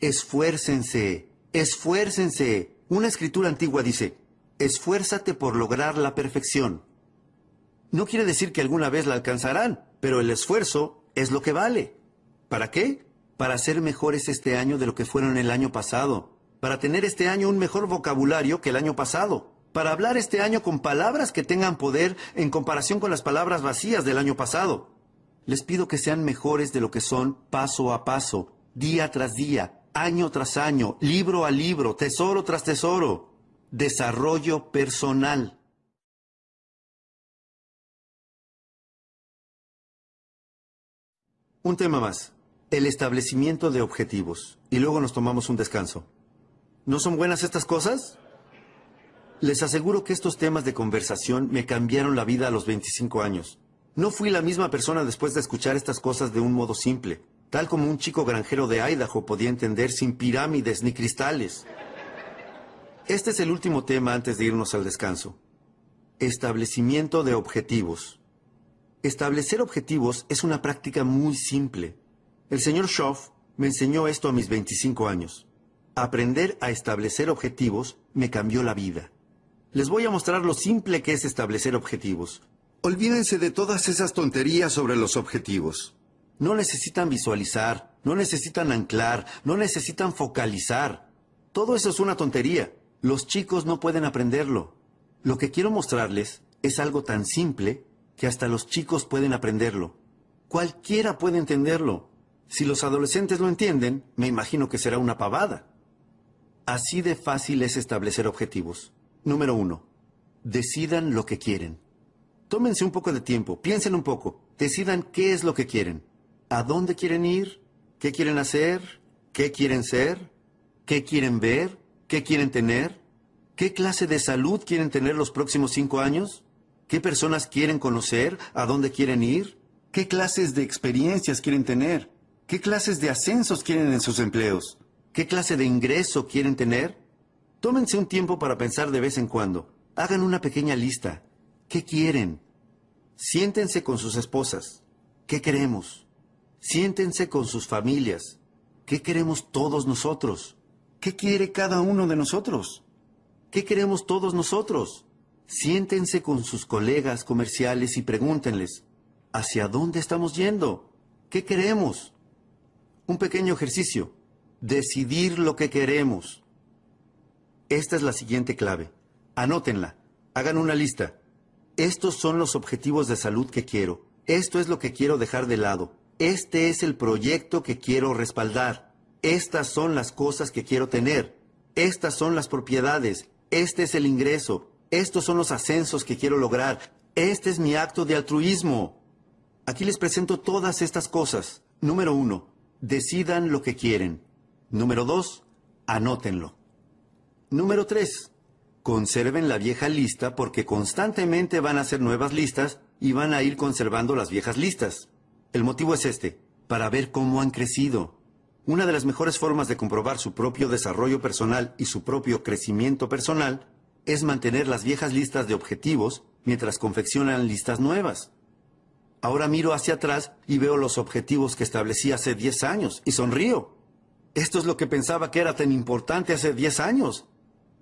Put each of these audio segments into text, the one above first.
Esfuércense. Esfuércense. Una escritura antigua dice, esfuérzate por lograr la perfección. No quiere decir que alguna vez la alcanzarán, pero el esfuerzo es lo que vale. ¿Para qué? Para ser mejores este año de lo que fueron el año pasado. Para tener este año un mejor vocabulario que el año pasado. Para hablar este año con palabras que tengan poder en comparación con las palabras vacías del año pasado. Les pido que sean mejores de lo que son paso a paso, día tras día, año tras año, libro a libro, tesoro tras tesoro. Desarrollo personal. Un tema más. El establecimiento de objetivos. Y luego nos tomamos un descanso. ¿No son buenas estas cosas? Les aseguro que estos temas de conversación me cambiaron la vida a los 25 años. No fui la misma persona después de escuchar estas cosas de un modo simple, tal como un chico granjero de Idaho podía entender sin pirámides ni cristales. Este es el último tema antes de irnos al descanso. Establecimiento de objetivos. Establecer objetivos es una práctica muy simple. El señor Schoff me enseñó esto a mis 25 años. Aprender a establecer objetivos me cambió la vida. Les voy a mostrar lo simple que es establecer objetivos. Olvídense de todas esas tonterías sobre los objetivos. No necesitan visualizar, no necesitan anclar, no necesitan focalizar. Todo eso es una tontería. Los chicos no pueden aprenderlo. Lo que quiero mostrarles es algo tan simple que hasta los chicos pueden aprenderlo. Cualquiera puede entenderlo. Si los adolescentes lo entienden, me imagino que será una pavada. Así de fácil es establecer objetivos. Número uno, decidan lo que quieren. Tómense un poco de tiempo, piensen un poco, decidan qué es lo que quieren. ¿A dónde quieren ir? ¿Qué quieren hacer? ¿Qué quieren ser? ¿Qué quieren ver? ¿Qué quieren tener? ¿Qué clase de salud quieren tener los próximos cinco años? ¿Qué personas quieren conocer? ¿A dónde quieren ir? ¿Qué clases de experiencias quieren tener? ¿Qué clases de ascensos quieren en sus empleos? ¿Qué clase de ingreso quieren tener? Tómense un tiempo para pensar de vez en cuando. Hagan una pequeña lista. ¿Qué quieren? Siéntense con sus esposas. ¿Qué queremos? Siéntense con sus familias. ¿Qué queremos todos nosotros? ¿Qué quiere cada uno de nosotros? ¿Qué queremos todos nosotros? Siéntense con sus colegas comerciales y pregúntenles, ¿hacia dónde estamos yendo? ¿Qué queremos? Un pequeño ejercicio. Decidir lo que queremos. Esta es la siguiente clave. Anótenla. Hagan una lista. Estos son los objetivos de salud que quiero. Esto es lo que quiero dejar de lado. Este es el proyecto que quiero respaldar. Estas son las cosas que quiero tener. Estas son las propiedades. Este es el ingreso. Estos son los ascensos que quiero lograr. Este es mi acto de altruismo. Aquí les presento todas estas cosas. Número uno, decidan lo que quieren. Número dos, anótenlo. Número tres, conserven la vieja lista porque constantemente van a hacer nuevas listas y van a ir conservando las viejas listas. El motivo es este, para ver cómo han crecido. Una de las mejores formas de comprobar su propio desarrollo personal y su propio crecimiento personal es mantener las viejas listas de objetivos mientras confeccionan listas nuevas. Ahora miro hacia atrás y veo los objetivos que establecí hace 10 años y sonrío. Esto es lo que pensaba que era tan importante hace 10 años.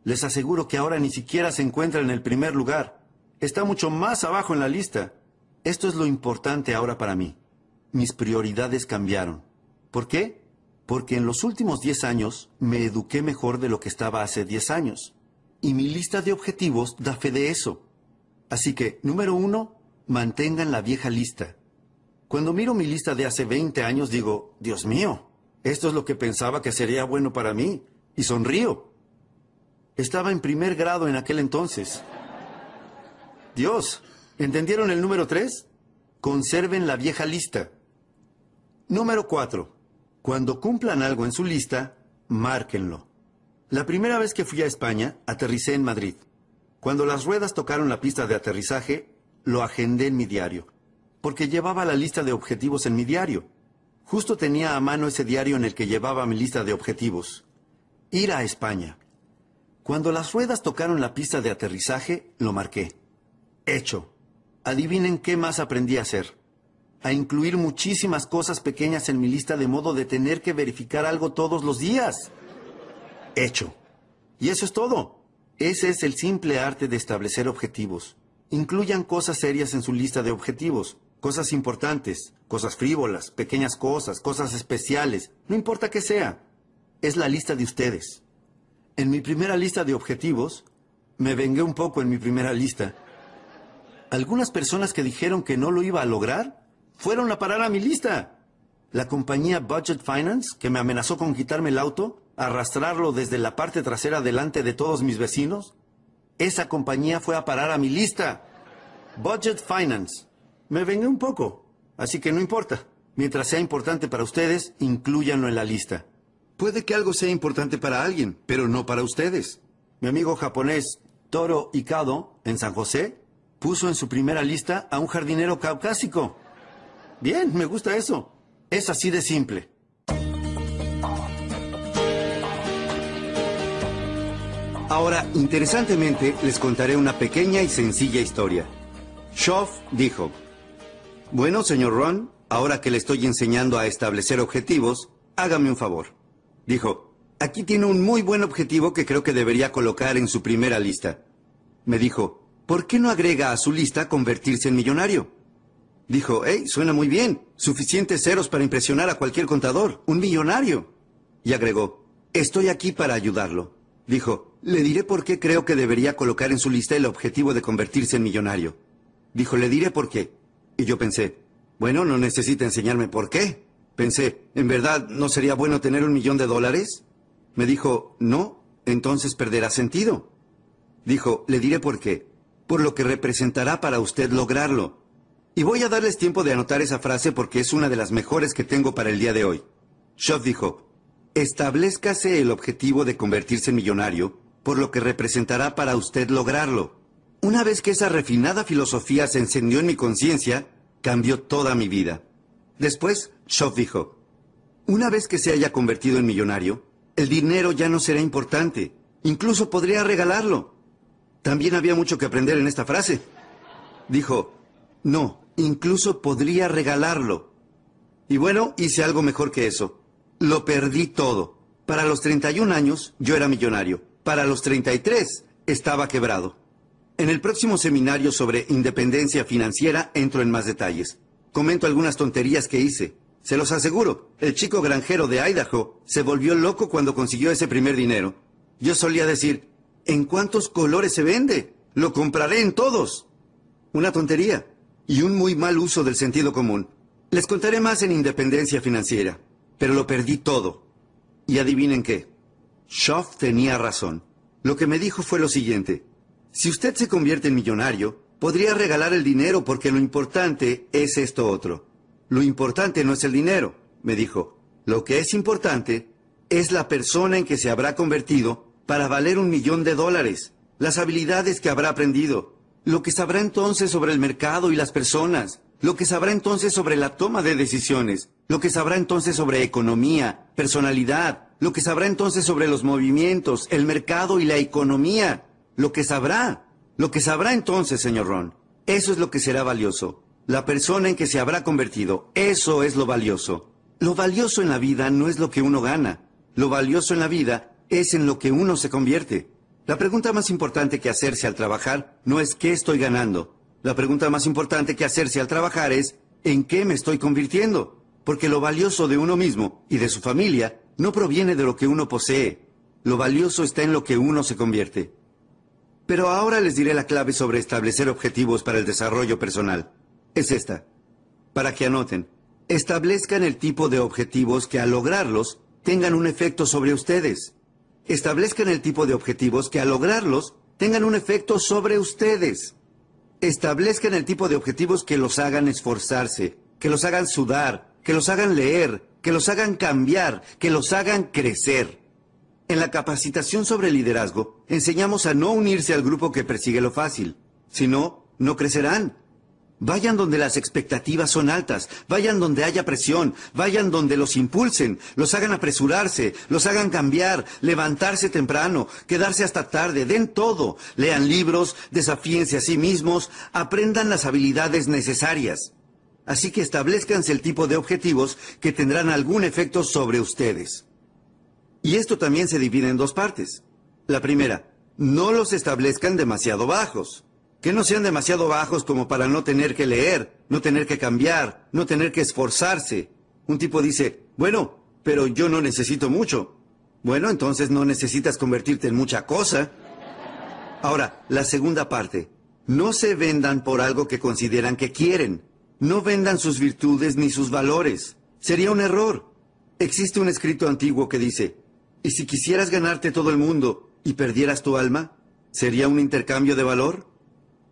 Les aseguro que ahora ni siquiera se encuentra en el primer lugar. Está mucho más abajo en la lista. Esto es lo importante ahora para mí. Mis prioridades cambiaron. ¿Por qué? Porque en los últimos 10 años me eduqué mejor de lo que estaba hace 10 años. Y mi lista de objetivos da fe de eso. Así que, número uno, mantengan la vieja lista. Cuando miro mi lista de hace 20 años digo, Dios mío, esto es lo que pensaba que sería bueno para mí, y sonrío. Estaba en primer grado en aquel entonces. Dios, ¿entendieron el número 3? Conserven la vieja lista. Número 4. Cuando cumplan algo en su lista, márquenlo. La primera vez que fui a España, aterricé en Madrid. Cuando las ruedas tocaron la pista de aterrizaje, lo agendé en mi diario, porque llevaba la lista de objetivos en mi diario. Justo tenía a mano ese diario en el que llevaba mi lista de objetivos. Ir a España. Cuando las ruedas tocaron la pista de aterrizaje, lo marqué. Hecho. Adivinen qué más aprendí a hacer. A incluir muchísimas cosas pequeñas en mi lista de modo de tener que verificar algo todos los días hecho. Y eso es todo. Ese es el simple arte de establecer objetivos. Incluyan cosas serias en su lista de objetivos, cosas importantes, cosas frívolas, pequeñas cosas, cosas especiales, no importa qué sea. Es la lista de ustedes. En mi primera lista de objetivos, me vengué un poco en mi primera lista. Algunas personas que dijeron que no lo iba a lograr fueron a parar a mi lista. La compañía Budget Finance, que me amenazó con quitarme el auto, arrastrarlo desde la parte trasera delante de todos mis vecinos? Esa compañía fue a parar a mi lista. Budget Finance. Me vengué un poco, así que no importa. Mientras sea importante para ustedes, incluyanlo en la lista. Puede que algo sea importante para alguien, pero no para ustedes. Mi amigo japonés Toro Ikado, en San José, puso en su primera lista a un jardinero caucásico. Bien, me gusta eso. Es así de simple. Ahora, interesantemente, les contaré una pequeña y sencilla historia. Schoff dijo, Bueno, señor Ron, ahora que le estoy enseñando a establecer objetivos, hágame un favor. Dijo, aquí tiene un muy buen objetivo que creo que debería colocar en su primera lista. Me dijo, ¿por qué no agrega a su lista convertirse en millonario? Dijo, hey, suena muy bien, suficientes ceros para impresionar a cualquier contador, un millonario. Y agregó, estoy aquí para ayudarlo. Dijo, le diré por qué creo que debería colocar en su lista el objetivo de convertirse en millonario. Dijo, le diré por qué. Y yo pensé, bueno, no necesita enseñarme por qué. Pensé, ¿en verdad no sería bueno tener un millón de dólares? Me dijo, no, entonces perderá sentido. Dijo, le diré por qué. Por lo que representará para usted lograrlo. Y voy a darles tiempo de anotar esa frase porque es una de las mejores que tengo para el día de hoy. Schoff dijo, Establezcase el objetivo de convertirse en millonario, por lo que representará para usted lograrlo. Una vez que esa refinada filosofía se encendió en mi conciencia, cambió toda mi vida. Después, Schoff dijo, una vez que se haya convertido en millonario, el dinero ya no será importante. Incluso podría regalarlo. También había mucho que aprender en esta frase. Dijo, no, incluso podría regalarlo. Y bueno, hice algo mejor que eso. Lo perdí todo. Para los 31 años yo era millonario. Para los 33 estaba quebrado. En el próximo seminario sobre independencia financiera entro en más detalles. Comento algunas tonterías que hice. Se los aseguro, el chico granjero de Idaho se volvió loco cuando consiguió ese primer dinero. Yo solía decir, ¿en cuántos colores se vende? Lo compraré en todos. Una tontería y un muy mal uso del sentido común. Les contaré más en independencia financiera pero lo perdí todo. Y adivinen qué. Schoff tenía razón. Lo que me dijo fue lo siguiente. Si usted se convierte en millonario, podría regalar el dinero porque lo importante es esto otro. Lo importante no es el dinero, me dijo. Lo que es importante es la persona en que se habrá convertido para valer un millón de dólares, las habilidades que habrá aprendido, lo que sabrá entonces sobre el mercado y las personas, lo que sabrá entonces sobre la toma de decisiones, lo que sabrá entonces sobre economía, personalidad, lo que sabrá entonces sobre los movimientos, el mercado y la economía, lo que sabrá, lo que sabrá entonces, señor Ron. Eso es lo que será valioso. La persona en que se habrá convertido, eso es lo valioso. Lo valioso en la vida no es lo que uno gana. Lo valioso en la vida es en lo que uno se convierte. La pregunta más importante que hacerse al trabajar no es qué estoy ganando. La pregunta más importante que hacerse al trabajar es ¿en qué me estoy convirtiendo? Porque lo valioso de uno mismo y de su familia no proviene de lo que uno posee. Lo valioso está en lo que uno se convierte. Pero ahora les diré la clave sobre establecer objetivos para el desarrollo personal. Es esta. Para que anoten. Establezcan el tipo de objetivos que al lograrlos tengan un efecto sobre ustedes establezcan el tipo de objetivos que al lograrlos tengan un efecto sobre ustedes. Establezcan el tipo de objetivos que los hagan esforzarse, que los hagan sudar, que los hagan leer, que los hagan cambiar, que los hagan crecer. En la capacitación sobre liderazgo, enseñamos a no unirse al grupo que persigue lo fácil. Si no, no crecerán. Vayan donde las expectativas son altas, vayan donde haya presión, vayan donde los impulsen, los hagan apresurarse, los hagan cambiar, levantarse temprano, quedarse hasta tarde, den todo, lean libros, desafíense a sí mismos, aprendan las habilidades necesarias. Así que establezcanse el tipo de objetivos que tendrán algún efecto sobre ustedes. Y esto también se divide en dos partes. La primera, no los establezcan demasiado bajos. Que no sean demasiado bajos como para no tener que leer, no tener que cambiar, no tener que esforzarse. Un tipo dice, bueno, pero yo no necesito mucho. Bueno, entonces no necesitas convertirte en mucha cosa. Ahora, la segunda parte. No se vendan por algo que consideran que quieren. No vendan sus virtudes ni sus valores. Sería un error. Existe un escrito antiguo que dice, ¿y si quisieras ganarte todo el mundo y perdieras tu alma? ¿Sería un intercambio de valor?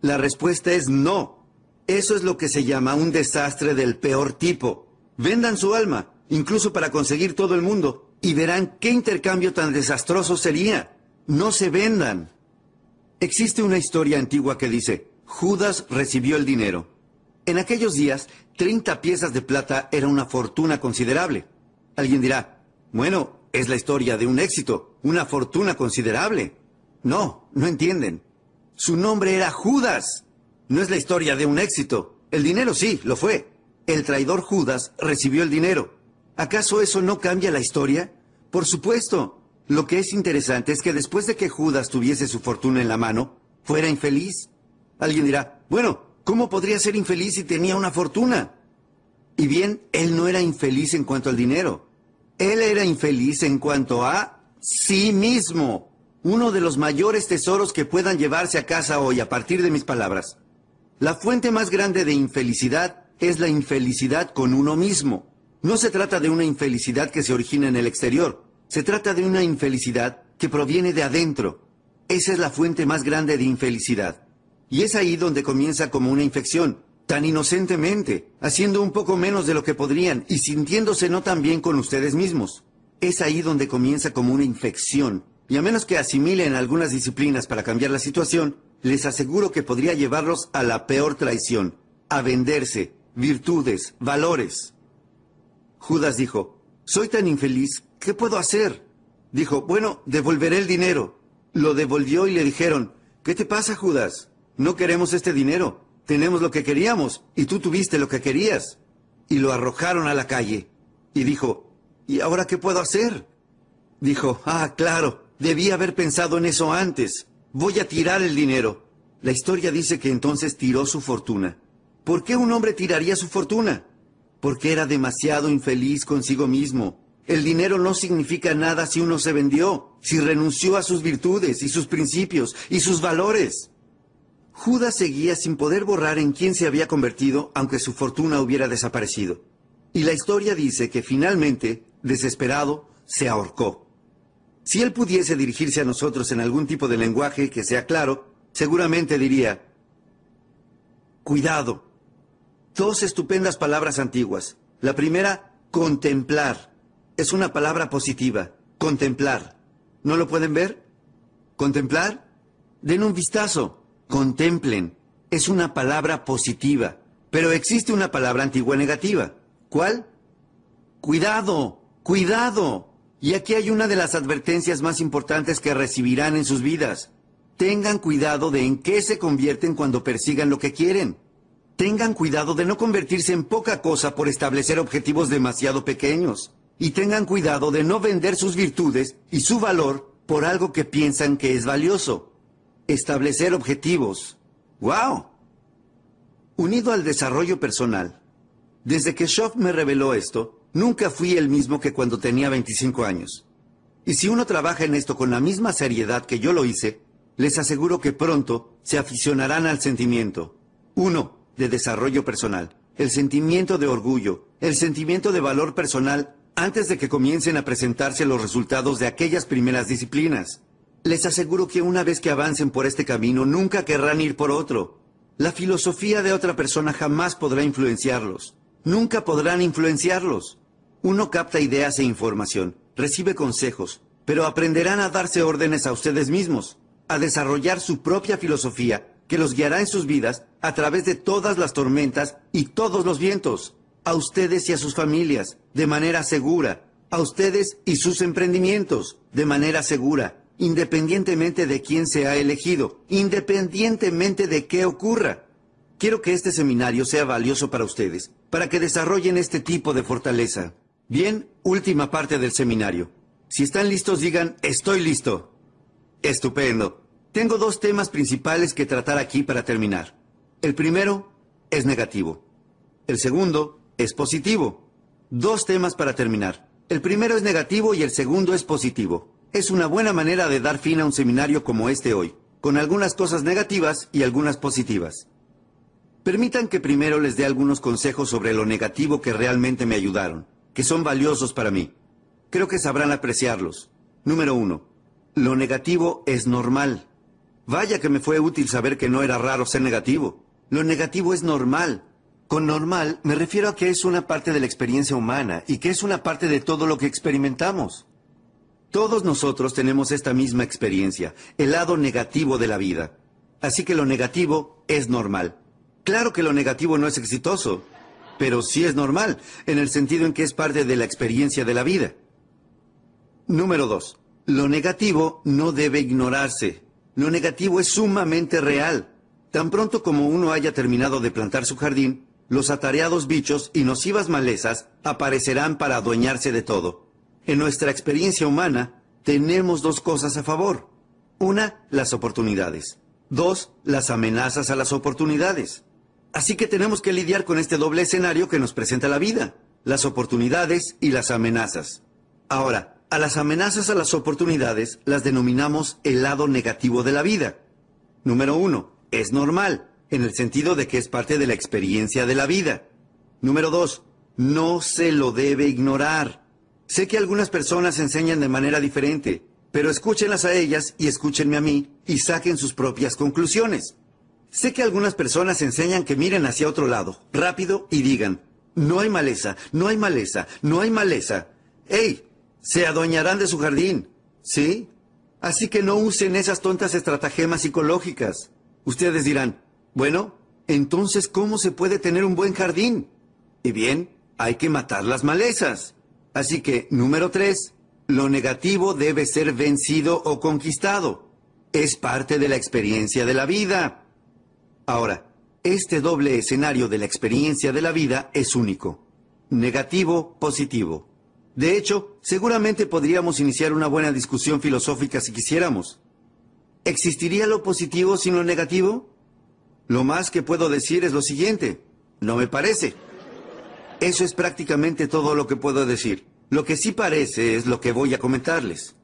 La respuesta es no. Eso es lo que se llama un desastre del peor tipo. Vendan su alma, incluso para conseguir todo el mundo, y verán qué intercambio tan desastroso sería. No se vendan. Existe una historia antigua que dice, Judas recibió el dinero. En aquellos días, 30 piezas de plata era una fortuna considerable. Alguien dirá, bueno, es la historia de un éxito, una fortuna considerable. No, no entienden. Su nombre era Judas. No es la historia de un éxito. El dinero sí, lo fue. El traidor Judas recibió el dinero. ¿Acaso eso no cambia la historia? Por supuesto. Lo que es interesante es que después de que Judas tuviese su fortuna en la mano, fuera infeliz. Alguien dirá, bueno, ¿cómo podría ser infeliz si tenía una fortuna? Y bien, él no era infeliz en cuanto al dinero. Él era infeliz en cuanto a sí mismo uno de los mayores tesoros que puedan llevarse a casa hoy a partir de mis palabras. La fuente más grande de infelicidad es la infelicidad con uno mismo. No se trata de una infelicidad que se origina en el exterior, se trata de una infelicidad que proviene de adentro. Esa es la fuente más grande de infelicidad. Y es ahí donde comienza como una infección, tan inocentemente, haciendo un poco menos de lo que podrían y sintiéndose no tan bien con ustedes mismos. Es ahí donde comienza como una infección, y a menos que asimilen algunas disciplinas para cambiar la situación, les aseguro que podría llevarlos a la peor traición, a venderse, virtudes, valores. Judas dijo, soy tan infeliz, ¿qué puedo hacer? Dijo, bueno, devolveré el dinero. Lo devolvió y le dijeron, ¿qué te pasa, Judas? No queremos este dinero. Tenemos lo que queríamos y tú tuviste lo que querías. Y lo arrojaron a la calle. Y dijo, ¿y ahora qué puedo hacer? Dijo, ah, claro, Debí haber pensado en eso antes. Voy a tirar el dinero. La historia dice que entonces tiró su fortuna. ¿Por qué un hombre tiraría su fortuna? Porque era demasiado infeliz consigo mismo. El dinero no significa nada si uno se vendió, si renunció a sus virtudes y sus principios y sus valores. Judas seguía sin poder borrar en quién se había convertido aunque su fortuna hubiera desaparecido. Y la historia dice que finalmente, desesperado, se ahorcó. Si él pudiese dirigirse a nosotros en algún tipo de lenguaje que sea claro, seguramente diría, cuidado. Dos estupendas palabras antiguas. La primera, contemplar. Es una palabra positiva. Contemplar. ¿No lo pueden ver? ¿Contemplar? Den un vistazo. Contemplen. es una palabra positiva, pero existe una palabra antigua negativa. ¿Cuál? Cuidado, cuidado. Y aquí hay una de las advertencias más importantes que recibirán en sus vidas. Tengan cuidado de en qué se convierten cuando persigan lo que quieren. Tengan cuidado de no convertirse en poca cosa por establecer objetivos demasiado pequeños. Y tengan cuidado de no vender sus virtudes y su valor por algo que piensan que es valioso. Establecer objetivos. ¡Wow! Unido al desarrollo personal. Desde que Schoff me reveló esto, nunca fui el mismo que cuando tenía 25 años. Y si uno trabaja en esto con la misma seriedad que yo lo hice, les aseguro que pronto se aficionarán al sentimiento. Uno, de desarrollo personal. El sentimiento de orgullo, el sentimiento de valor personal antes de que comiencen a presentarse los resultados de aquellas primeras disciplinas. Les aseguro que una vez que avancen por este camino, nunca querrán ir por otro. La filosofía de otra persona jamás podrá influenciarlos. Nunca podrán influenciarlos. Uno capta ideas e información, recibe consejos, pero aprenderán a darse órdenes a ustedes mismos, a desarrollar su propia filosofía que los guiará en sus vidas a través de todas las tormentas y todos los vientos a ustedes y a sus familias de manera segura, a ustedes y sus emprendimientos de manera segura, independientemente de quién se ha elegido, independientemente de qué ocurra. Quiero que este seminario sea valioso para ustedes, para que desarrollen este tipo de fortaleza. Bien, última parte del seminario. Si están listos, digan, estoy listo. Estupendo. Tengo dos temas principales que tratar aquí para terminar. El primero es negativo. El segundo es positivo. Dos temas para terminar. El primero es negativo y el segundo es positivo. Es una buena manera de dar fin a un seminario como este hoy, con algunas cosas negativas y algunas positivas. Permitan que primero les dé algunos consejos sobre lo negativo que realmente me ayudaron, que son valiosos para mí. Creo que sabrán apreciarlos. Número uno. Lo negativo es normal. Vaya que me fue útil saber que no era raro ser negativo. Lo negativo es normal. Con normal me refiero a que es una parte de la experiencia humana y que es una parte de todo lo que experimentamos. Todos nosotros tenemos esta misma experiencia, el lado negativo de la vida. Así que lo negativo es normal. Claro que lo negativo no es exitoso, pero sí es normal, en el sentido en que es parte de la experiencia de la vida. Número dos. Lo negativo no debe ignorarse. Lo negativo es sumamente real. Tan pronto como uno haya terminado de plantar su jardín, los atareados bichos y nocivas malezas aparecerán para adueñarse de todo. En nuestra experiencia humana, tenemos dos cosas a favor. Una, las oportunidades. Dos, las amenazas a las oportunidades. Así que tenemos que lidiar con este doble escenario que nos presenta la vida, las oportunidades y las amenazas. Ahora, a las amenazas a las oportunidades las denominamos el lado negativo de la vida. Número uno, es normal en el sentido de que es parte de la experiencia de la vida. Número dos, no se lo debe ignorar. Sé que algunas personas enseñan de manera diferente, pero escúchenlas a ellas y escúchenme a mí y saquen sus propias conclusiones. Sé que algunas personas enseñan que miren hacia otro lado, rápido, y digan, no hay maleza, no hay maleza, no hay maleza. ¡Ey! Se adueñarán de su jardín. ¿Sí? Así que no usen esas tontas estratagemas psicológicas. Ustedes dirán, bueno, entonces, ¿cómo se puede tener un buen jardín? Y bien, hay que matar las malezas. Así que, número tres, lo negativo debe ser vencido o conquistado. Es parte de la experiencia de la vida. Ahora, este doble escenario de la experiencia de la vida es único. Negativo, positivo. De hecho, seguramente podríamos iniciar una buena discusión filosófica si quisiéramos. ¿Existiría lo positivo sin lo negativo? Lo más que puedo decir es lo siguiente. No me parece. Eso es prácticamente todo lo que puedo decir. Lo que sí parece es lo que voy a comentarles.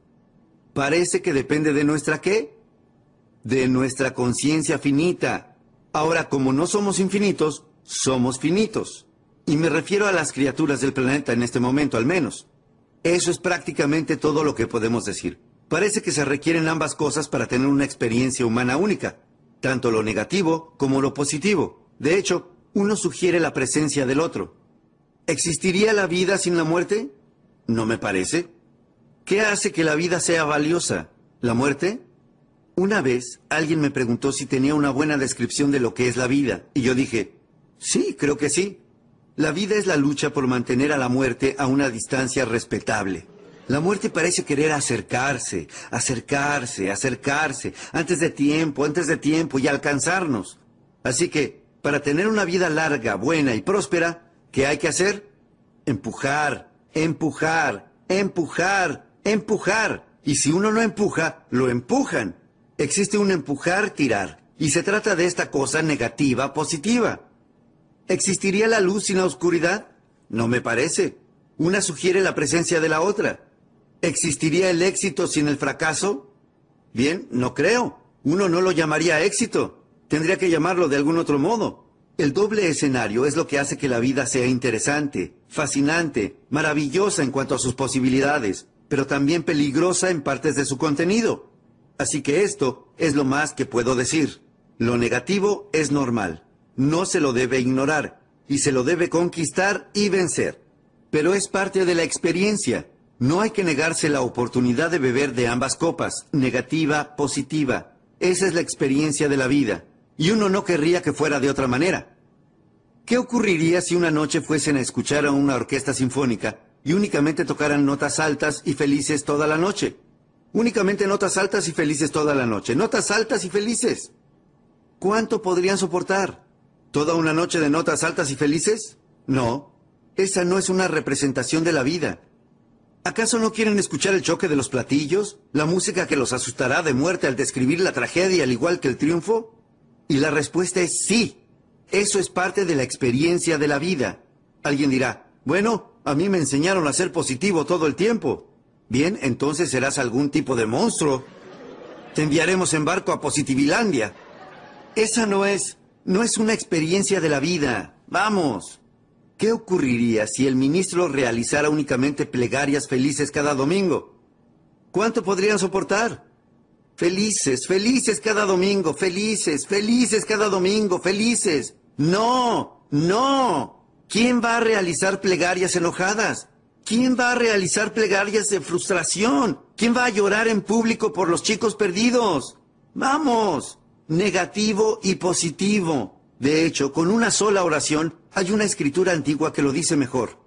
Parece que depende de nuestra qué? De nuestra conciencia finita. Ahora, como no somos infinitos, somos finitos. Y me refiero a las criaturas del planeta en este momento, al menos. Eso es prácticamente todo lo que podemos decir. Parece que se requieren ambas cosas para tener una experiencia humana única tanto lo negativo como lo positivo. De hecho, uno sugiere la presencia del otro. ¿Existiría la vida sin la muerte? No me parece. ¿Qué hace que la vida sea valiosa? ¿La muerte? Una vez alguien me preguntó si tenía una buena descripción de lo que es la vida, y yo dije, sí, creo que sí. La vida es la lucha por mantener a la muerte a una distancia respetable. La muerte parece querer acercarse, acercarse, acercarse, antes de tiempo, antes de tiempo y alcanzarnos. Así que, para tener una vida larga, buena y próspera, ¿qué hay que hacer? Empujar, empujar, empujar, empujar. Y si uno no empuja, lo empujan. Existe un empujar-tirar, y se trata de esta cosa negativa positiva. ¿Existiría la luz sin la oscuridad? No me parece. Una sugiere la presencia de la otra. ¿Existiría el éxito sin el fracaso? Bien, no creo. Uno no lo llamaría éxito. Tendría que llamarlo de algún otro modo. El doble escenario es lo que hace que la vida sea interesante, fascinante, maravillosa en cuanto a sus posibilidades, pero también peligrosa en partes de su contenido. Así que esto es lo más que puedo decir. Lo negativo es normal. No se lo debe ignorar y se lo debe conquistar y vencer. Pero es parte de la experiencia. No hay que negarse la oportunidad de beber de ambas copas, negativa, positiva. Esa es la experiencia de la vida. Y uno no querría que fuera de otra manera. ¿Qué ocurriría si una noche fuesen a escuchar a una orquesta sinfónica y únicamente tocaran notas altas y felices toda la noche? Únicamente notas altas y felices toda la noche. Notas altas y felices. ¿Cuánto podrían soportar? ¿Toda una noche de notas altas y felices? No. Esa no es una representación de la vida. ¿Acaso no quieren escuchar el choque de los platillos? ¿La música que los asustará de muerte al describir la tragedia al igual que el triunfo? Y la respuesta es sí. Eso es parte de la experiencia de la vida. Alguien dirá, bueno, a mí me enseñaron a ser positivo todo el tiempo. Bien, entonces serás algún tipo de monstruo. Te enviaremos en barco a Positivilandia. Esa no es, no es una experiencia de la vida. Vamos. ¿Qué ocurriría si el ministro realizara únicamente plegarias felices cada domingo? ¿Cuánto podrían soportar? Felices, felices cada domingo, felices, felices cada domingo, felices. No, no. ¿Quién va a realizar plegarias enojadas? ¿Quién va a realizar plegarias de frustración? ¿Quién va a llorar en público por los chicos perdidos? Vamos, negativo y positivo. De hecho, con una sola oración hay una escritura antigua que lo dice mejor.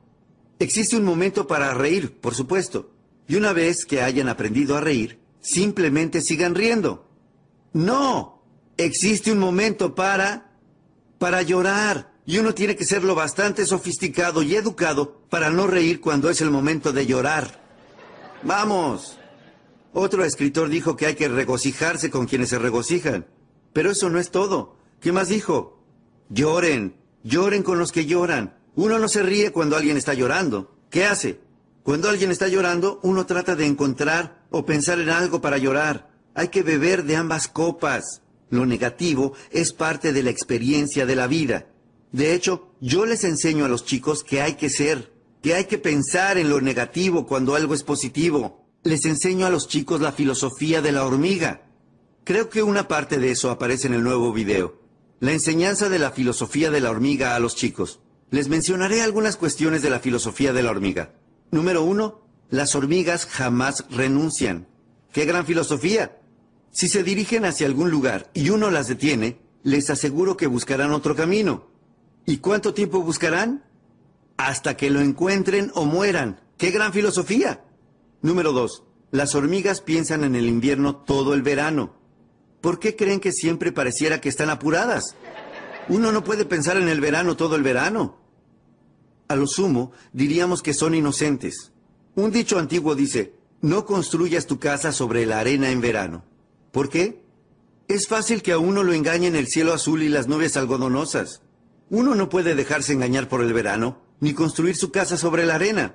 Existe un momento para reír, por supuesto, y una vez que hayan aprendido a reír, simplemente sigan riendo. No, existe un momento para... para llorar. Y uno tiene que ser lo bastante sofisticado y educado para no reír cuando es el momento de llorar. Vamos. Otro escritor dijo que hay que regocijarse con quienes se regocijan. Pero eso no es todo. ¿Qué más dijo? Lloren, lloren con los que lloran. Uno no se ríe cuando alguien está llorando. ¿Qué hace? Cuando alguien está llorando, uno trata de encontrar o pensar en algo para llorar. Hay que beber de ambas copas. Lo negativo es parte de la experiencia de la vida. De hecho, yo les enseño a los chicos que hay que ser, hay que pensar en lo negativo cuando algo es positivo. Les enseño a los chicos la filosofía de la hormiga. Creo que una parte de eso aparece en el nuevo video. La enseñanza de la filosofía de la hormiga a los chicos. Les mencionaré algunas cuestiones de la filosofía de la hormiga. Número uno, las hormigas jamás renuncian. ¡Qué gran filosofía! Si se dirigen hacia algún lugar y uno las detiene, les aseguro que buscarán otro camino. ¿Y cuánto tiempo buscarán? Hasta que lo encuentren o mueran. ¡Qué gran filosofía! Número dos. Las hormigas piensan en el invierno todo el verano. ¿Por qué creen que siempre pareciera que están apuradas? Uno no puede pensar en el verano todo el verano. A lo sumo, diríamos que son inocentes. Un dicho antiguo dice, no construyas tu casa sobre la arena en verano. ¿Por qué? Es fácil que a uno lo engañen el cielo azul y las nubes algodonosas. Uno no puede dejarse engañar por el verano, ni construir su casa sobre la arena.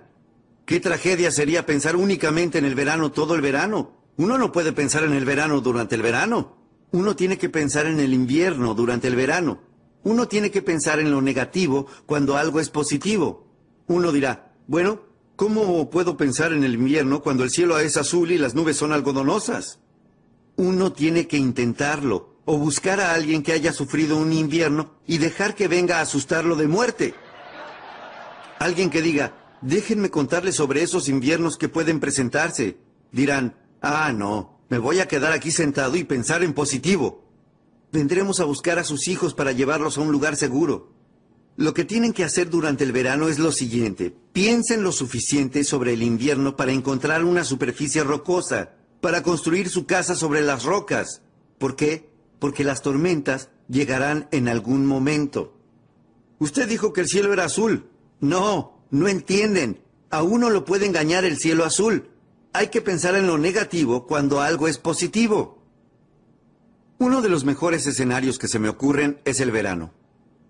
Qué tragedia sería pensar únicamente en el verano todo el verano. Uno no puede pensar en el verano durante el verano. Uno tiene que pensar en el invierno durante el verano. Uno tiene que pensar en lo negativo cuando algo es positivo. Uno dirá, bueno, ¿cómo puedo pensar en el invierno cuando el cielo es azul y las nubes son algodonosas? Uno tiene que intentarlo o buscar a alguien que haya sufrido un invierno y dejar que venga a asustarlo de muerte. Alguien que diga, déjenme contarles sobre esos inviernos que pueden presentarse. Dirán, ah, no, Me voy a quedar aquí sentado y pensar en positivo. Vendremos a buscar a sus hijos para llevarlos a un lugar seguro. Lo que tienen que hacer durante el verano es lo siguiente. Piensen lo suficiente sobre el invierno para encontrar una superficie rocosa, para construir su casa sobre las rocas. ¿Por qué? Porque las tormentas llegarán en algún momento. Usted dijo que el cielo era azul. No, no entienden. A uno lo puede engañar el cielo azul. Hay que pensar en lo negativo cuando algo es positivo. Uno de los mejores escenarios que se me ocurren es el verano.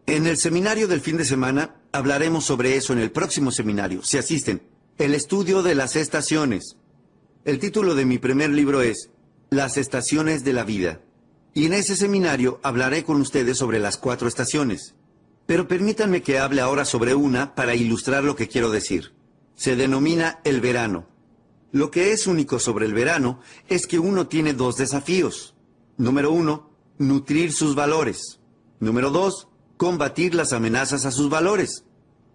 En el seminario del fin de semana hablaremos sobre eso en el próximo seminario, si asisten. El estudio de las estaciones. El título de mi primer libro es Las estaciones de la vida. Y en ese seminario hablaré con ustedes sobre las cuatro estaciones. Pero permítanme que hable ahora sobre una para ilustrar lo que quiero decir. Se denomina el verano. Lo que es único sobre el verano es que uno tiene dos desafíos. Número uno, nutrir sus valores. Número dos, combatir las amenazas a sus valores.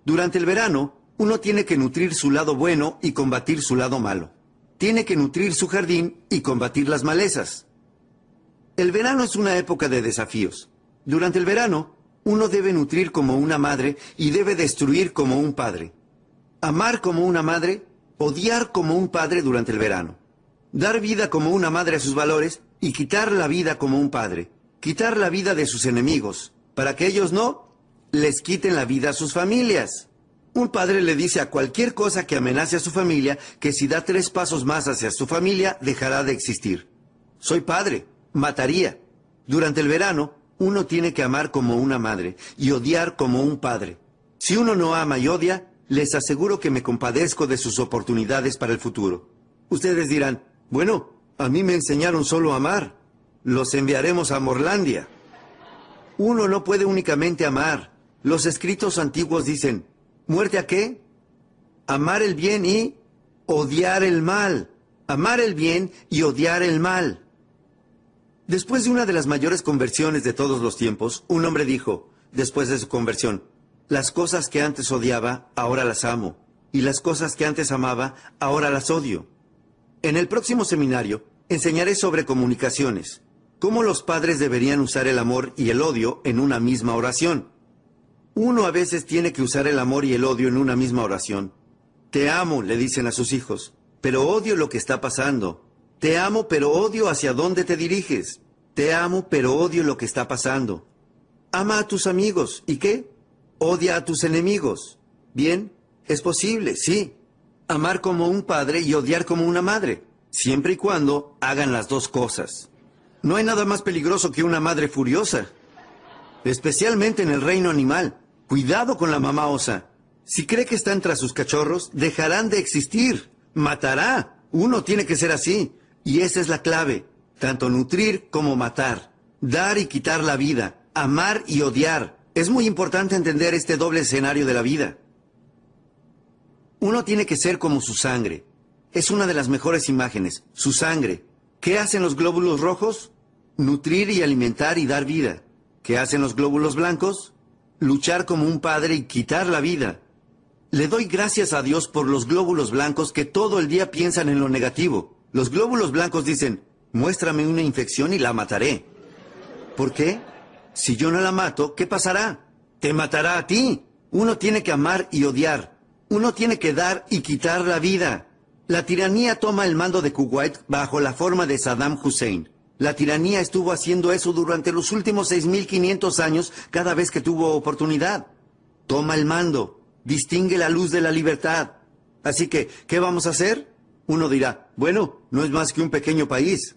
Durante el verano, uno tiene que nutrir su lado bueno y combatir su lado malo. Tiene que nutrir su jardín y combatir las malezas. El verano es una época de desafíos. Durante el verano, uno debe nutrir como una madre y debe destruir como un padre. Amar como una madre, odiar como un padre durante el verano. Dar vida como una madre a sus valores y quitar la vida como un padre. Quitar la vida de sus enemigos, para que ellos no les quiten la vida a sus familias. Un padre le dice a cualquier cosa que amenace a su familia que si da tres pasos más hacia su familia dejará de existir. Soy padre, mataría. Durante el verano, uno tiene que amar como una madre y odiar como un padre. Si uno no ama y odia, les aseguro que me compadezco de sus oportunidades para el futuro. Ustedes dirán, bueno, a mí me enseñaron solo a amar. Los enviaremos a Morlandia. Uno no puede únicamente amar. Los escritos antiguos dicen, ¿muerte a qué? Amar el bien y odiar el mal. Amar el bien y odiar el mal. Después de una de las mayores conversiones de todos los tiempos, un hombre dijo, después de su conversión, las cosas que antes odiaba, ahora las amo, y las cosas que antes amaba, ahora las odio. En el próximo seminario, enseñaré sobre comunicaciones, cómo los padres deberían usar el amor y el odio en una misma oración. Uno a veces tiene que usar el amor y el odio en una misma oración. Te amo, le dicen a sus hijos, pero odio lo que está pasando. Te amo, pero odio hacia dónde te diriges. Te amo, pero odio lo que está pasando. Ama a tus amigos. ¿Y qué? Odia a tus enemigos. Bien, es posible, sí. Amar como un padre y odiar como una madre, siempre y cuando hagan las dos cosas. No hay nada más peligroso que una madre furiosa, especialmente en el reino animal. Cuidado con la mamá osa. Si cree que están tras sus cachorros, dejarán de existir. Matará. Uno tiene que ser así. Y esa es la clave. Tanto nutrir como matar. Dar y quitar la vida. Amar y odiar. Es muy importante entender este doble escenario de la vida. Uno tiene que ser como su sangre. Es una de las mejores imágenes. Su sangre. ¿Qué hacen los glóbulos rojos? Nutrir y alimentar y dar vida. ¿Qué hacen los glóbulos blancos? Luchar como un padre y quitar la vida. Le doy gracias a Dios por los glóbulos blancos que todo el día piensan en lo negativo. Los glóbulos blancos dicen, muéstrame una infección y la mataré. ¿Por qué? Si yo no la mato, ¿qué pasará? Te matará a ti. Uno tiene que amar y odiar. Uno tiene que dar y quitar la vida. La tiranía toma el mando de Kuwait bajo la forma de Saddam Hussein. La tiranía estuvo haciendo eso durante los últimos 6.500 años cada vez que tuvo oportunidad. Toma el mando, distingue la luz de la libertad. Así que, ¿qué vamos a hacer? Uno dirá, bueno, no es más que un pequeño país.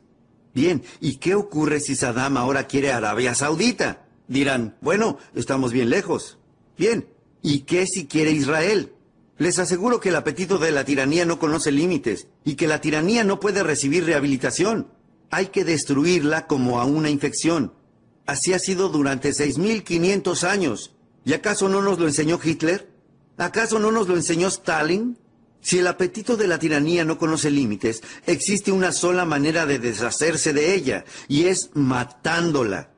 Bien, ¿y qué ocurre si Saddam ahora quiere Arabia Saudita? Dirán, bueno, estamos bien lejos. Bien, ¿y qué si quiere Israel? Les aseguro que el apetito de la tiranía no conoce límites y que la tiranía no puede recibir rehabilitación hay que destruirla como a una infección. Así ha sido durante 6.500 años. ¿Y acaso no nos lo enseñó Hitler? ¿Acaso no nos lo enseñó Stalin? Si el apetito de la tiranía no conoce límites, existe una sola manera de deshacerse de ella, y es matándola.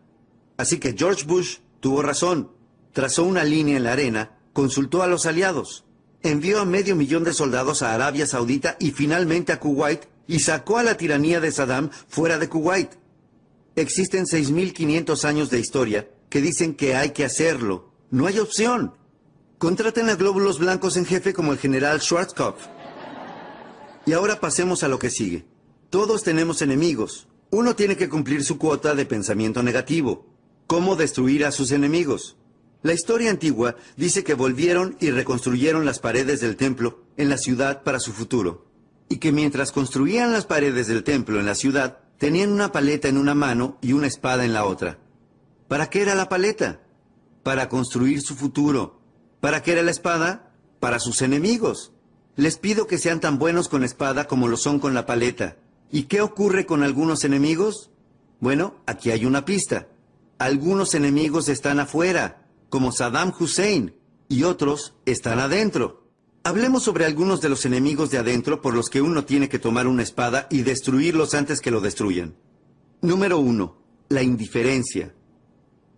Así que George Bush tuvo razón. Trazó una línea en la arena, consultó a los aliados, envió a medio millón de soldados a Arabia Saudita y finalmente a Kuwait y sacó a la tiranía de Saddam fuera de Kuwait. Existen 6.500 años de historia que dicen que hay que hacerlo. No hay opción. Contraten a glóbulos blancos en jefe como el general Schwarzkopf. Y ahora pasemos a lo que sigue. Todos tenemos enemigos. Uno tiene que cumplir su cuota de pensamiento negativo. ¿Cómo destruir a sus enemigos? La historia antigua dice que volvieron y reconstruyeron las paredes del templo en la ciudad para su futuro. Y que mientras construían las paredes del templo en la ciudad, tenían una paleta en una mano y una espada en la otra. ¿Para qué era la paleta? Para construir su futuro. ¿Para qué era la espada? Para sus enemigos. Les pido que sean tan buenos con espada como lo son con la paleta. ¿Y qué ocurre con algunos enemigos? Bueno, aquí hay una pista. Algunos enemigos están afuera, como Saddam Hussein, y otros están adentro. Hablemos sobre algunos de los enemigos de adentro por los que uno tiene que tomar una espada y destruirlos antes que lo destruyan. Número uno, la indiferencia.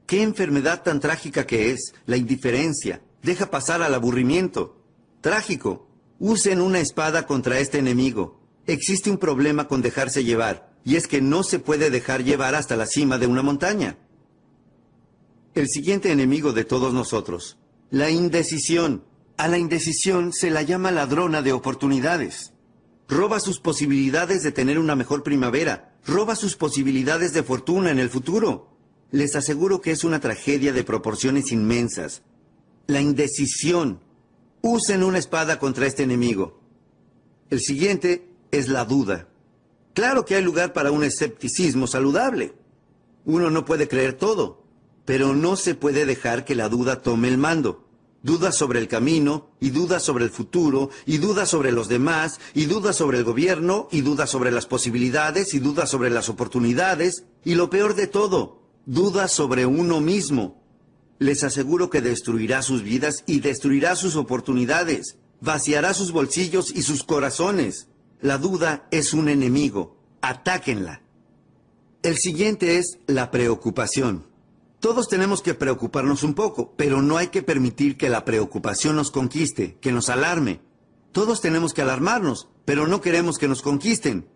Qué enfermedad tan trágica que es, la indiferencia. Deja pasar al aburrimiento. Trágico. Usen una espada contra este enemigo. Existe un problema con dejarse llevar, y es que no se puede dejar llevar hasta la cima de una montaña. El siguiente enemigo de todos nosotros, la indecisión. A la indecisión se la llama ladrona de oportunidades. Roba sus posibilidades de tener una mejor primavera, roba sus posibilidades de fortuna en el futuro. Les aseguro que es una tragedia de proporciones inmensas. La indecisión. Usen una espada contra este enemigo. El siguiente es la duda. Claro que hay lugar para un escepticismo saludable. Uno no puede creer todo, pero no se puede dejar que la duda tome el mando. Dudas sobre el camino, y dudas sobre el futuro, y dudas sobre los demás, y dudas sobre el gobierno, y dudas sobre las posibilidades, y dudas sobre las oportunidades, y lo peor de todo, dudas sobre uno mismo. Les aseguro que destruirá sus vidas y destruirá sus oportunidades, vaciará sus bolsillos y sus corazones. La duda es un enemigo. Atáquenla. El siguiente es la preocupación. Todos tenemos que preocuparnos un poco, pero no hay que permitir que la preocupación nos conquiste, que nos alarme. Todos tenemos que alarmarnos, pero no queremos que nos conquisten.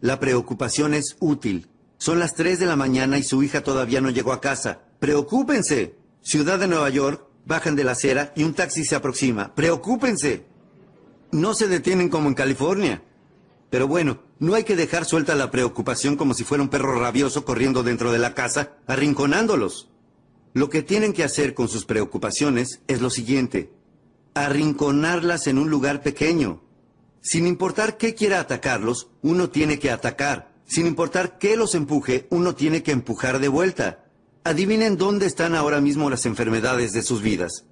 La preocupación es útil. Son las 3 de la mañana y su hija todavía no llegó a casa. Preocúpense. Ciudad de Nueva York, bajan de la acera y un taxi se aproxima. Preocúpense. No se detienen como en California. Pero bueno, no hay que dejar suelta la preocupación como si fuera un perro rabioso corriendo dentro de la casa, arrinconándolos. Lo que tienen que hacer con sus preocupaciones es lo siguiente, arrinconarlas en un lugar pequeño. Sin importar qué quiera atacarlos, uno tiene que atacar. Sin importar qué los empuje, uno tiene que empujar de vuelta. Adivinen dónde están ahora mismo las enfermedades de sus vidas.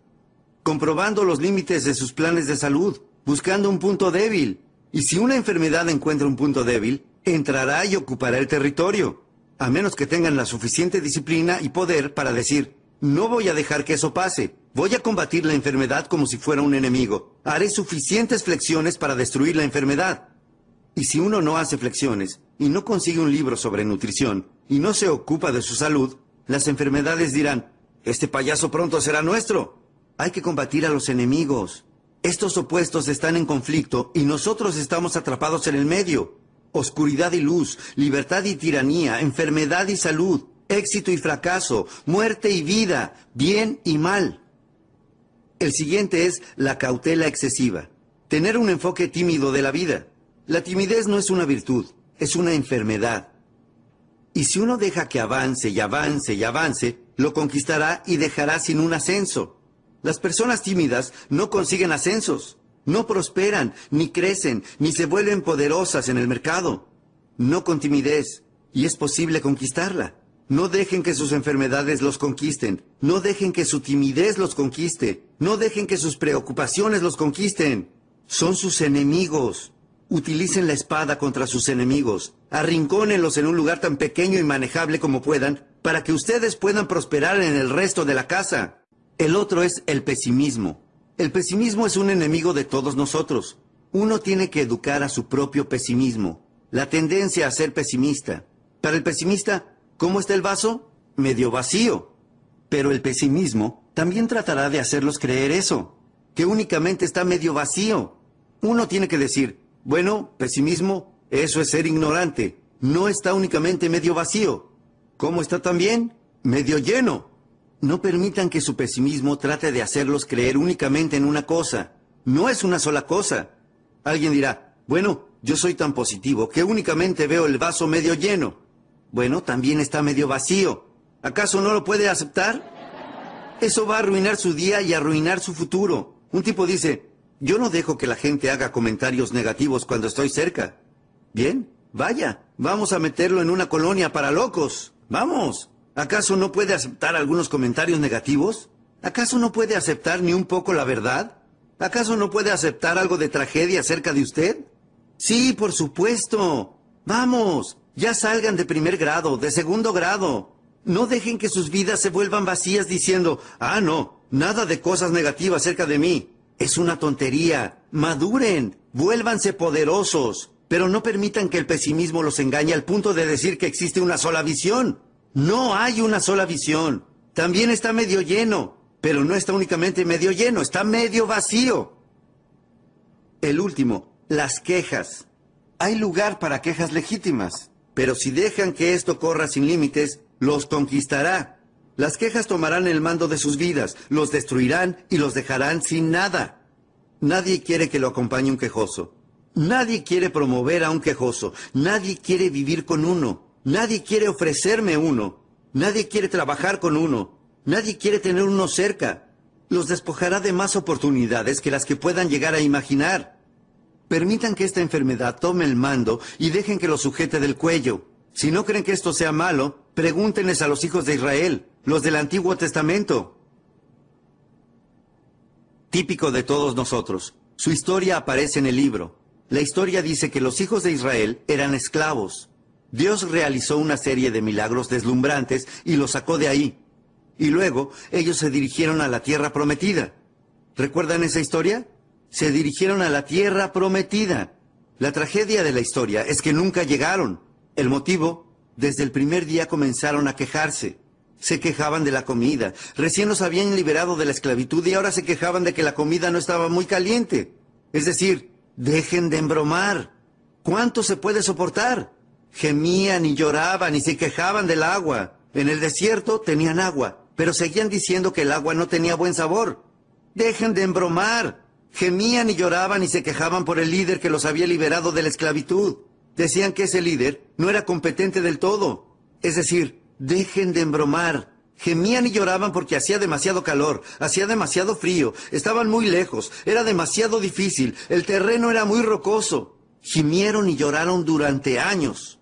Comprobando los límites de sus planes de salud, buscando un punto débil. Y si una enfermedad encuentra un punto débil, entrará y ocupará el territorio a menos que tengan la suficiente disciplina y poder para decir, no voy a dejar que eso pase, voy a combatir la enfermedad como si fuera un enemigo, haré suficientes flexiones para destruir la enfermedad. Y si uno no hace flexiones y no consigue un libro sobre nutrición y no se ocupa de su salud, las enfermedades dirán, este payaso pronto será nuestro. Hay que combatir a los enemigos. Estos opuestos están en conflicto y nosotros estamos atrapados en el medio oscuridad y luz, libertad y tiranía, enfermedad y salud, éxito y fracaso, muerte y vida, bien y mal. El siguiente es la cautela excesiva, tener un enfoque tímido de la vida. La timidez no es una virtud, es una enfermedad. Y si uno deja que avance y avance y avance, lo conquistará y dejará sin un ascenso. Las personas tímidas no consiguen ascensos. No prosperan, ni crecen, ni se vuelven poderosas en el mercado. No con timidez, y es posible conquistarla. No dejen que sus enfermedades los conquisten. No dejen que su timidez los conquiste. No dejen que sus preocupaciones los conquisten. Son sus enemigos. Utilicen la espada contra sus enemigos. Arrincónenlos en un lugar tan pequeño y manejable como puedan para que ustedes puedan prosperar en el resto de la casa. El otro es el pesimismo. El pesimismo es un enemigo de todos nosotros. Uno tiene que educar a su propio pesimismo, la tendencia a ser pesimista. Para el pesimista, ¿cómo está el vaso? Medio vacío. Pero el pesimismo también tratará de hacerlos creer eso, que únicamente está medio vacío. Uno tiene que decir, bueno, pesimismo, Eso es ser ignorante. No está únicamente medio vacío. ¿Cómo está también? Medio lleno. No permitan que su pesimismo trate de hacerlos creer únicamente en una cosa. No es una sola cosa. Alguien dirá, bueno, yo soy tan positivo que únicamente veo el vaso medio lleno. Bueno, también está medio vacío. ¿Acaso no lo puede aceptar? Eso va a arruinar su día y arruinar su futuro. Un tipo dice, yo no dejo que la gente haga comentarios negativos cuando estoy cerca. Bien, vaya, vamos a meterlo en una colonia para locos. Vamos. ¿Acaso no puede aceptar algunos comentarios negativos? ¿Acaso no puede aceptar ni un poco la verdad? ¿Acaso no puede aceptar algo de tragedia acerca de usted? Sí, por supuesto. Vamos, ya salgan de primer grado, de segundo grado. No dejen que sus vidas se vuelvan vacías diciendo, ah, no, nada de cosas negativas acerca de mí. Es una tontería. Maduren, vuélvanse poderosos, pero no permitan que el pesimismo los engañe al punto de decir que existe una sola visión. No hay una sola visión. También está medio lleno, pero no está únicamente medio lleno, está medio vacío. El último, las quejas. Hay lugar para quejas legítimas, pero si dejan que esto corra sin límites, los conquistará. Las quejas tomarán el mando de sus vidas, los destruirán y los dejarán sin nada. Nadie quiere que lo acompañe un quejoso. Nadie quiere promover a un quejoso. Nadie quiere vivir con uno. Nadie quiere ofrecerme uno. Nadie quiere trabajar con uno. Nadie quiere tener uno cerca. Los despojará de más oportunidades que las que puedan llegar a imaginar. Permitan que esta enfermedad tome el mando y dejen que lo sujete del cuello. Si no creen que esto sea malo, pregúntenles a los hijos de Israel, los del Antiguo Testamento. Típico de todos nosotros. Su historia aparece en el libro. La historia dice que los hijos de Israel eran esclavos. Dios realizó una serie de milagros deslumbrantes y los sacó de ahí. Y luego ellos se dirigieron a la tierra prometida. ¿Recuerdan esa historia? Se dirigieron a la tierra prometida. La tragedia de la historia es que nunca llegaron. El motivo, desde el primer día comenzaron a quejarse. Se quejaban de la comida. Recién los habían liberado de la esclavitud y ahora se quejaban de que la comida no estaba muy caliente. Es decir, dejen de embromar. ¿Cuánto se puede soportar? Gemían y lloraban y se quejaban del agua. En el desierto tenían agua, pero seguían diciendo que el agua no tenía buen sabor. Dejen de embromar. Gemían y lloraban y se quejaban por el líder que los había liberado de la esclavitud. Decían que ese líder no era competente del todo. Es decir, dejen de embromar. Gemían y lloraban porque hacía demasiado calor, hacía demasiado frío, estaban muy lejos, era demasiado difícil, el terreno era muy rocoso. Gimieron y lloraron durante años.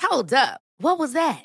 Hold up. What was that?